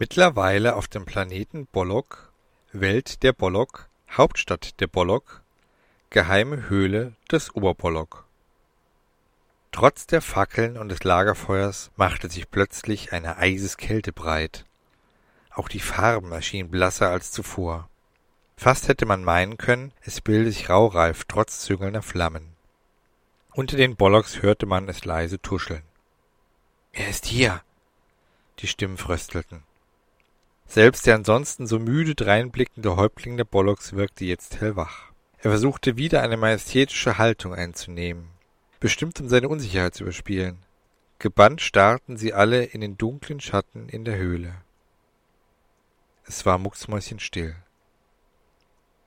Mittlerweile auf dem Planeten Bollock, Welt der Bollock, Hauptstadt der Bollock, geheime Höhle des Oberbollock. Trotz der Fackeln und des Lagerfeuers machte sich plötzlich eine Eiseskälte breit. Auch die Farben erschienen blasser als zuvor. Fast hätte man meinen können, es bilde sich Raureif trotz züngelnder Flammen. Unter den Bollocks hörte man es leise tuscheln. Er ist hier. Die Stimmen fröstelten. Selbst der ansonsten so müde dreinblickende Häuptling der Bollocks wirkte jetzt hellwach. Er versuchte wieder eine majestätische Haltung einzunehmen, bestimmt um seine Unsicherheit zu überspielen. Gebannt starrten sie alle in den dunklen Schatten in der Höhle. Es war mucksmäuschenstill.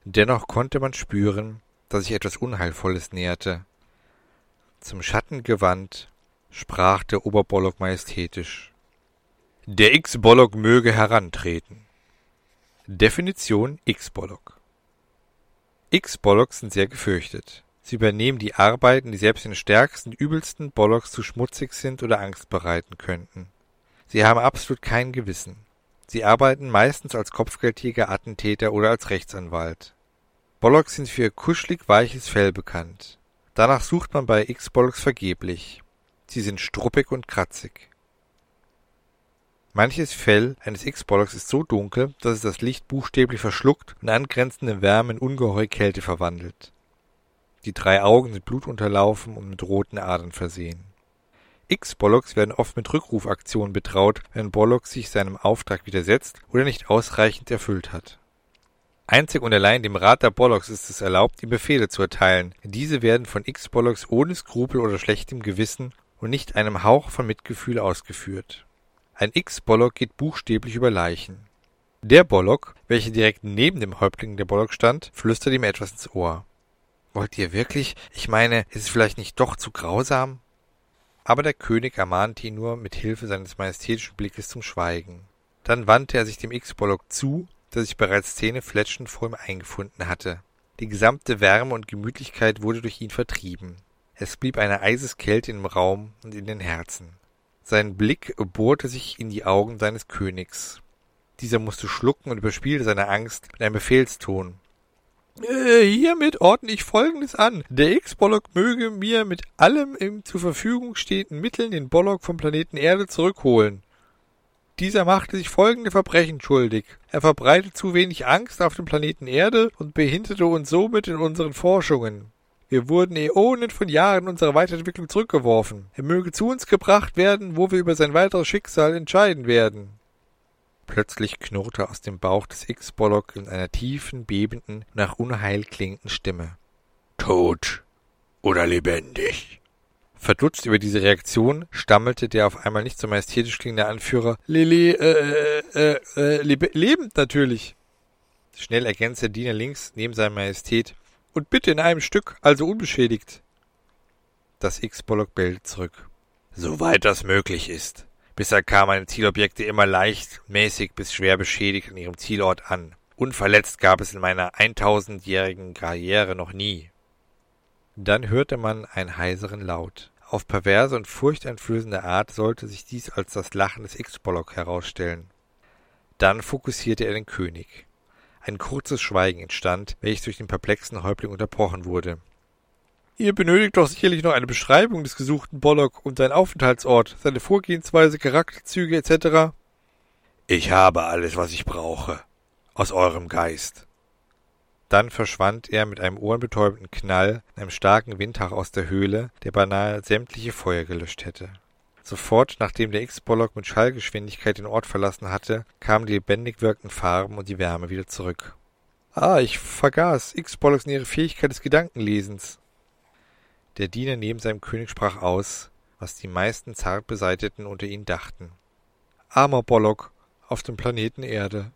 Dennoch konnte man spüren, dass sich etwas Unheilvolles näherte. Zum Schatten gewandt, sprach der Oberbollock majestätisch. Der X-Bollock möge herantreten. Definition X-Bollock X-Bollocks sind sehr gefürchtet. Sie übernehmen die Arbeiten, die selbst den stärksten, übelsten Bollocks zu schmutzig sind oder Angst bereiten könnten. Sie haben absolut kein Gewissen. Sie arbeiten meistens als Kopfgeldjäger, Attentäter oder als Rechtsanwalt. Bollocks sind für ihr kuschelig weiches Fell bekannt. Danach sucht man bei X-Bollocks vergeblich. Sie sind struppig und kratzig. Manches Fell eines X-Bollocks ist so dunkel, dass es das Licht buchstäblich verschluckt und angrenzende Wärme in ungeheure Kälte verwandelt. Die drei Augen sind blutunterlaufen und mit roten Adern versehen. X-Bollocks werden oft mit Rückrufaktionen betraut, wenn Bollock sich seinem Auftrag widersetzt oder nicht ausreichend erfüllt hat. Einzig und allein dem Rat der Bollocks ist es erlaubt, ihm Befehle zu erteilen. Diese werden von X-Bollocks ohne Skrupel oder schlechtem Gewissen und nicht einem Hauch von Mitgefühl ausgeführt. Ein X-Bollock geht buchstäblich über Leichen. Der Bollock, welcher direkt neben dem Häuptling der Bollock stand, flüstert ihm etwas ins Ohr. Wollt ihr wirklich? Ich meine, ist es vielleicht nicht doch zu grausam? Aber der König ermahnte ihn nur mit Hilfe seines majestätischen Blickes zum Schweigen. Dann wandte er sich dem X-Bollock zu, der sich bereits zähnefletschend vor ihm eingefunden hatte. Die gesamte Wärme und Gemütlichkeit wurde durch ihn vertrieben. Es blieb eine Eiseskälte im Raum und in den Herzen. Sein Blick bohrte sich in die Augen seines Königs. Dieser musste schlucken und überspielte seine Angst mit einem Befehlston. Äh, hiermit ordne ich Folgendes an. Der X-Bollock möge mir mit allem im zur Verfügung stehenden Mitteln den Bollock vom Planeten Erde zurückholen. Dieser machte sich folgende Verbrechen schuldig. Er verbreitete zu wenig Angst auf dem Planeten Erde und behinderte uns somit in unseren Forschungen. Wir wurden Äonen von Jahren unserer Weiterentwicklung zurückgeworfen. Er möge zu uns gebracht werden, wo wir über sein weiteres Schicksal entscheiden werden. Plötzlich knurrte aus dem Bauch des X-Bollock in einer tiefen, bebenden, nach Unheil klingenden Stimme. Tot oder lebendig? Verdutzt über diese Reaktion stammelte der auf einmal nicht so majestätisch klingende Anführer Lili, äh, äh, äh, lebe lebend natürlich. Schnell ergänzte der Diener links neben seiner Majestät und bitte in einem Stück, also unbeschädigt. Das X-Bollock bellte zurück. Soweit das möglich ist. Bisher kamen meine Zielobjekte immer leicht, mäßig bis schwer beschädigt an ihrem Zielort an. Unverletzt gab es in meiner eintausendjährigen Karriere noch nie. Dann hörte man einen heiseren Laut. Auf perverse und furchteinflößende Art sollte sich dies als das Lachen des X-Bollock herausstellen. Dann fokussierte er den König. Ein kurzes Schweigen entstand, welches durch den perplexen Häuptling unterbrochen wurde. Ihr benötigt doch sicherlich noch eine Beschreibung des gesuchten Bollock und seinen Aufenthaltsort, seine Vorgehensweise, Charakterzüge etc. Ich habe alles, was ich brauche. Aus eurem Geist. Dann verschwand er mit einem ohrenbetäubenden Knall in einem starken Windhauch aus der Höhle, der beinahe sämtliche Feuer gelöscht hätte. Sofort, nachdem der X-Bollock mit Schallgeschwindigkeit den Ort verlassen hatte, kamen die lebendig wirkenden Farben und die Wärme wieder zurück. Ah, ich vergaß. X-Bollocks in ihre Fähigkeit des Gedankenlesens. Der Diener neben seinem König sprach aus, was die meisten Zartbeseiteten unter ihnen dachten. Armer Bollock auf dem Planeten Erde.